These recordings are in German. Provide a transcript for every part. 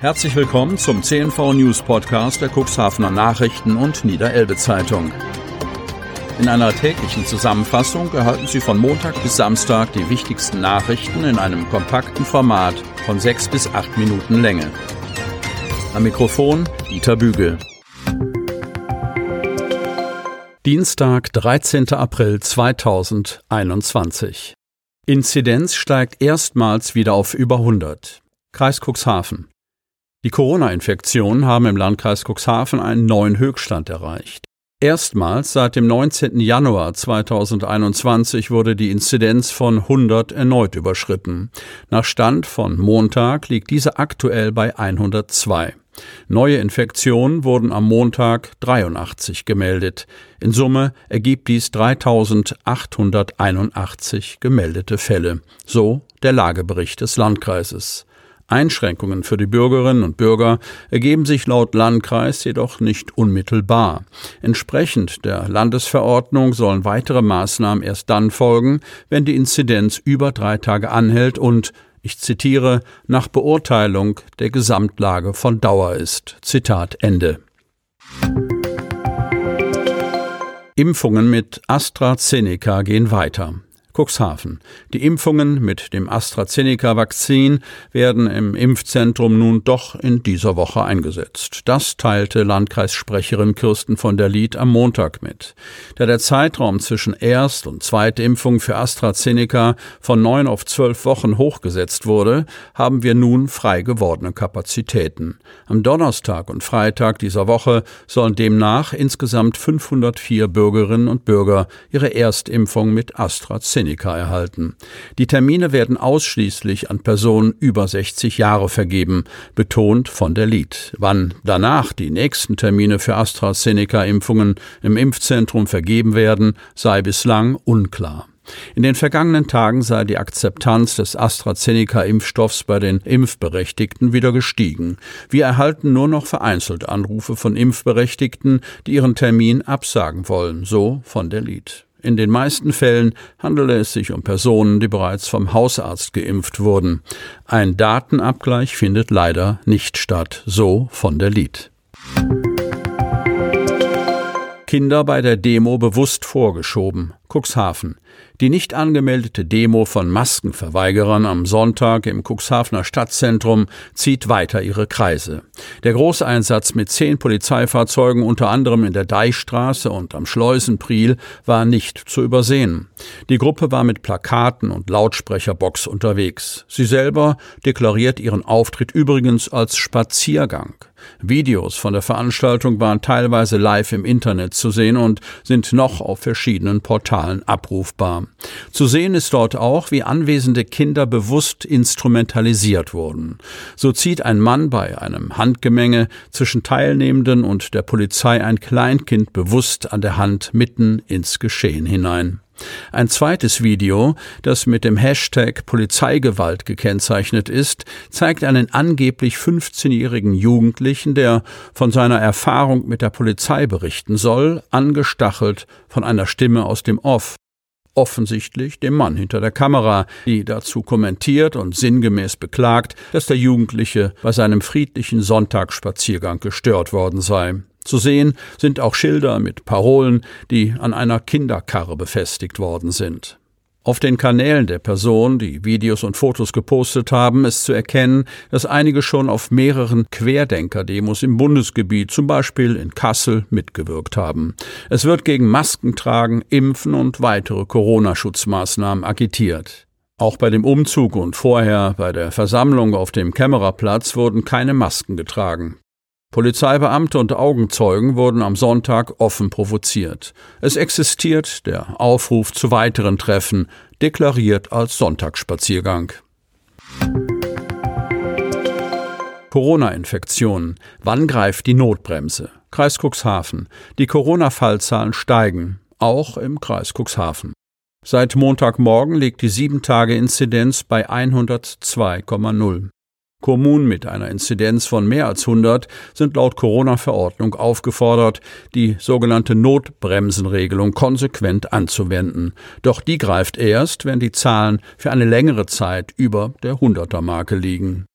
Herzlich willkommen zum CNV News Podcast der Cuxhavener Nachrichten und Niederelbe Zeitung. In einer täglichen Zusammenfassung erhalten Sie von Montag bis Samstag die wichtigsten Nachrichten in einem kompakten Format von sechs bis acht Minuten Länge. Am Mikrofon Dieter Bügel. Dienstag, 13. April 2021. Inzidenz steigt erstmals wieder auf über 100. Kreis Cuxhaven. Die Corona-Infektionen haben im Landkreis Cuxhaven einen neuen Höchststand erreicht. Erstmals seit dem 19. Januar 2021 wurde die Inzidenz von 100 erneut überschritten. Nach Stand von Montag liegt diese aktuell bei 102. Neue Infektionen wurden am Montag 83 gemeldet. In Summe ergibt dies 3881 gemeldete Fälle. So der Lagebericht des Landkreises. Einschränkungen für die Bürgerinnen und Bürger ergeben sich laut Landkreis jedoch nicht unmittelbar. Entsprechend der Landesverordnung sollen weitere Maßnahmen erst dann folgen, wenn die Inzidenz über drei Tage anhält und ich zitiere, nach Beurteilung der Gesamtlage von Dauer ist. Zitat Ende. Impfungen mit AstraZeneca gehen weiter. Cuxhaven. Die Impfungen mit dem AstraZeneca-Vakzin werden im Impfzentrum nun doch in dieser Woche eingesetzt. Das teilte Landkreissprecherin Kirsten von der Lied am Montag mit. Da der Zeitraum zwischen Erst- und Zweitimpfung für AstraZeneca von neun auf zwölf Wochen hochgesetzt wurde, haben wir nun frei gewordene Kapazitäten. Am Donnerstag und Freitag dieser Woche sollen demnach insgesamt 504 Bürgerinnen und Bürger ihre Erstimpfung mit AstraZeneca AstraZeneca erhalten. Die Termine werden ausschließlich an Personen über 60 Jahre vergeben, betont von der Lied. Wann danach die nächsten Termine für AstraZeneca-Impfungen im Impfzentrum vergeben werden, sei bislang unklar. In den vergangenen Tagen sei die Akzeptanz des AstraZeneca-Impfstoffs bei den Impfberechtigten wieder gestiegen. Wir erhalten nur noch vereinzelt Anrufe von Impfberechtigten, die ihren Termin absagen wollen, so von der Lied. In den meisten Fällen handele es sich um Personen, die bereits vom Hausarzt geimpft wurden. Ein Datenabgleich findet leider nicht statt, so von der Lied. Kinder bei der Demo bewusst vorgeschoben. Cuxhaven. Die nicht angemeldete Demo von Maskenverweigerern am Sonntag im Cuxhavener Stadtzentrum zieht weiter ihre Kreise. Der Großeinsatz mit zehn Polizeifahrzeugen, unter anderem in der Deichstraße und am Schleusenpriel, war nicht zu übersehen. Die Gruppe war mit Plakaten und Lautsprecherbox unterwegs. Sie selber deklariert ihren Auftritt übrigens als Spaziergang. Videos von der Veranstaltung waren teilweise live im Internet zu sehen und sind noch auf verschiedenen Portalen abrufbar. Zu sehen ist dort auch, wie anwesende Kinder bewusst instrumentalisiert wurden. So zieht ein Mann bei einem Handgemenge zwischen Teilnehmenden und der Polizei ein Kleinkind bewusst an der Hand mitten ins Geschehen hinein. Ein zweites Video, das mit dem Hashtag Polizeigewalt gekennzeichnet ist, zeigt einen angeblich 15-jährigen Jugendlichen, der von seiner Erfahrung mit der Polizei berichten soll, angestachelt von einer Stimme aus dem Off offensichtlich dem Mann hinter der Kamera, die dazu kommentiert und sinngemäß beklagt, dass der Jugendliche bei seinem friedlichen Sonntagsspaziergang gestört worden sei. Zu sehen sind auch Schilder mit Parolen, die an einer Kinderkarre befestigt worden sind. Auf den Kanälen der Person, die Videos und Fotos gepostet haben, ist zu erkennen, dass einige schon auf mehreren Querdenker-Demos im Bundesgebiet, zum Beispiel in Kassel, mitgewirkt haben. Es wird gegen Maskentragen, Impfen und weitere Corona-Schutzmaßnahmen agitiert. Auch bei dem Umzug und vorher bei der Versammlung auf dem Kämmererplatz wurden keine Masken getragen. Polizeibeamte und Augenzeugen wurden am Sonntag offen provoziert. Es existiert der Aufruf zu weiteren Treffen, deklariert als Sonntagsspaziergang. Corona-Infektionen. Wann greift die Notbremse? Kreis Cuxhaven. Die Corona-Fallzahlen steigen, auch im Kreis Cuxhaven. Seit Montagmorgen liegt die 7-Tage-Inzidenz bei 102,0. Kommunen mit einer Inzidenz von mehr als 100 sind laut Corona-Verordnung aufgefordert, die sogenannte Notbremsenregelung konsequent anzuwenden. Doch die greift erst, wenn die Zahlen für eine längere Zeit über der 100er-Marke liegen.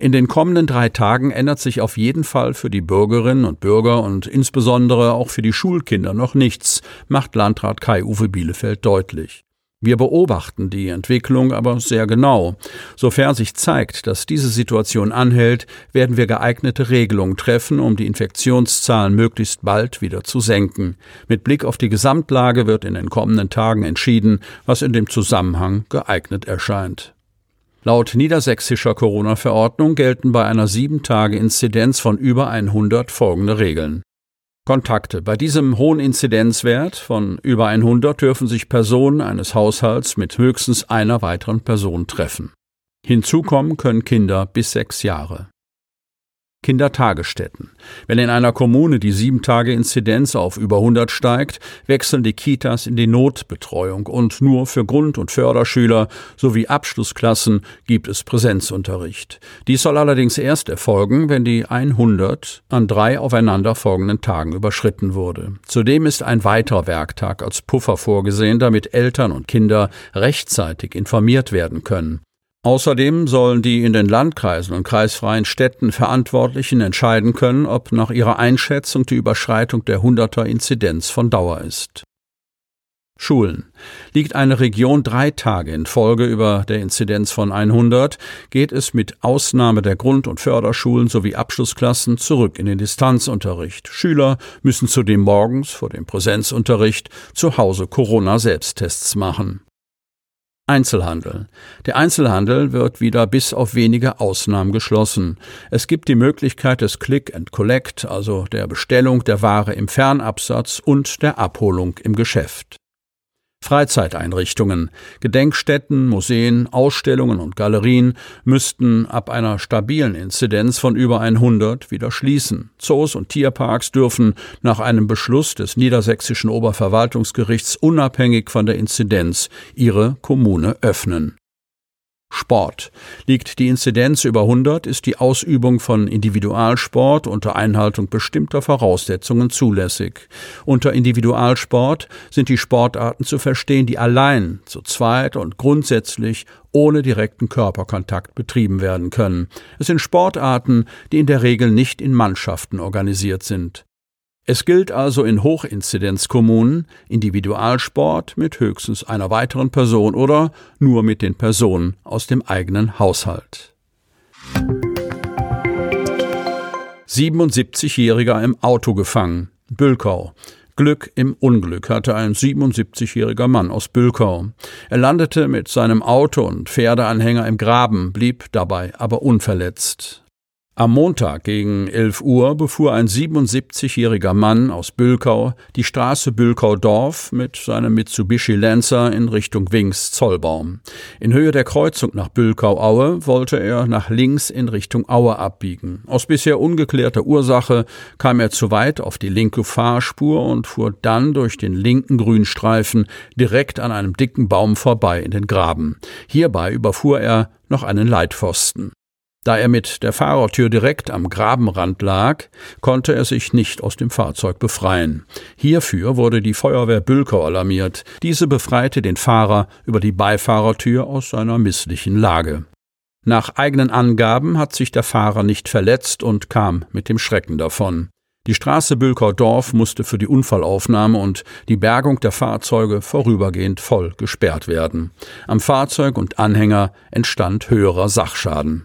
In den kommenden drei Tagen ändert sich auf jeden Fall für die Bürgerinnen und Bürger und insbesondere auch für die Schulkinder noch nichts, macht Landrat Kai-Uwe Bielefeld deutlich. Wir beobachten die Entwicklung aber sehr genau. Sofern sich zeigt, dass diese Situation anhält, werden wir geeignete Regelungen treffen, um die Infektionszahlen möglichst bald wieder zu senken. Mit Blick auf die Gesamtlage wird in den kommenden Tagen entschieden, was in dem Zusammenhang geeignet erscheint. Laut niedersächsischer Corona-Verordnung gelten bei einer 7-Tage-Inzidenz von über 100 folgende Regeln. Kontakte. Bei diesem hohen Inzidenzwert von über 100 dürfen sich Personen eines Haushalts mit höchstens einer weiteren Person treffen. Hinzu kommen können Kinder bis sechs Jahre. Kindertagesstätten. Wenn in einer Kommune die sieben Tage Inzidenz auf über 100 steigt, wechseln die Kitas in die Notbetreuung und nur für Grund- und Förderschüler sowie Abschlussklassen gibt es Präsenzunterricht. Dies soll allerdings erst erfolgen, wenn die 100 an drei aufeinanderfolgenden Tagen überschritten wurde. Zudem ist ein weiterer Werktag als Puffer vorgesehen, damit Eltern und Kinder rechtzeitig informiert werden können. Außerdem sollen die in den Landkreisen und kreisfreien Städten Verantwortlichen entscheiden können, ob nach ihrer Einschätzung die Überschreitung der 100er Inzidenz von Dauer ist. Schulen. Liegt eine Region drei Tage in Folge über der Inzidenz von 100, geht es mit Ausnahme der Grund- und Förderschulen sowie Abschlussklassen zurück in den Distanzunterricht. Schüler müssen zudem morgens vor dem Präsenzunterricht zu Hause Corona-Selbsttests machen. Einzelhandel. Der Einzelhandel wird wieder bis auf wenige Ausnahmen geschlossen. Es gibt die Möglichkeit des Click and Collect, also der Bestellung der Ware im Fernabsatz und der Abholung im Geschäft. Freizeiteinrichtungen, Gedenkstätten, Museen, Ausstellungen und Galerien müssten ab einer stabilen Inzidenz von über 100 wieder schließen. Zoos und Tierparks dürfen nach einem Beschluss des niedersächsischen Oberverwaltungsgerichts unabhängig von der Inzidenz ihre Kommune öffnen. Sport. Liegt die Inzidenz über 100, ist die Ausübung von Individualsport unter Einhaltung bestimmter Voraussetzungen zulässig. Unter Individualsport sind die Sportarten zu verstehen, die allein, zu zweit und grundsätzlich ohne direkten Körperkontakt betrieben werden können. Es sind Sportarten, die in der Regel nicht in Mannschaften organisiert sind. Es gilt also in Hochinzidenzkommunen Individualsport mit höchstens einer weiteren Person oder nur mit den Personen aus dem eigenen Haushalt. 77-Jähriger im Auto gefangen. Bülkau. Glück im Unglück hatte ein 77-jähriger Mann aus Bülkau. Er landete mit seinem Auto und Pferdeanhänger im Graben, blieb dabei aber unverletzt. Am Montag gegen 11 Uhr befuhr ein 77-jähriger Mann aus Bülkau die Straße Bülkau-Dorf mit seinem Mitsubishi Lancer in Richtung Wings-Zollbaum. In Höhe der Kreuzung nach Bülkau-Aue wollte er nach links in Richtung Aue abbiegen. Aus bisher ungeklärter Ursache kam er zu weit auf die linke Fahrspur und fuhr dann durch den linken Grünstreifen direkt an einem dicken Baum vorbei in den Graben. Hierbei überfuhr er noch einen Leitpfosten. Da er mit der Fahrertür direkt am Grabenrand lag, konnte er sich nicht aus dem Fahrzeug befreien. Hierfür wurde die Feuerwehr Bülkau alarmiert. Diese befreite den Fahrer über die Beifahrertür aus seiner misslichen Lage. Nach eigenen Angaben hat sich der Fahrer nicht verletzt und kam mit dem Schrecken davon. Die Straße Bülkau-Dorf musste für die Unfallaufnahme und die Bergung der Fahrzeuge vorübergehend voll gesperrt werden. Am Fahrzeug und Anhänger entstand höherer Sachschaden.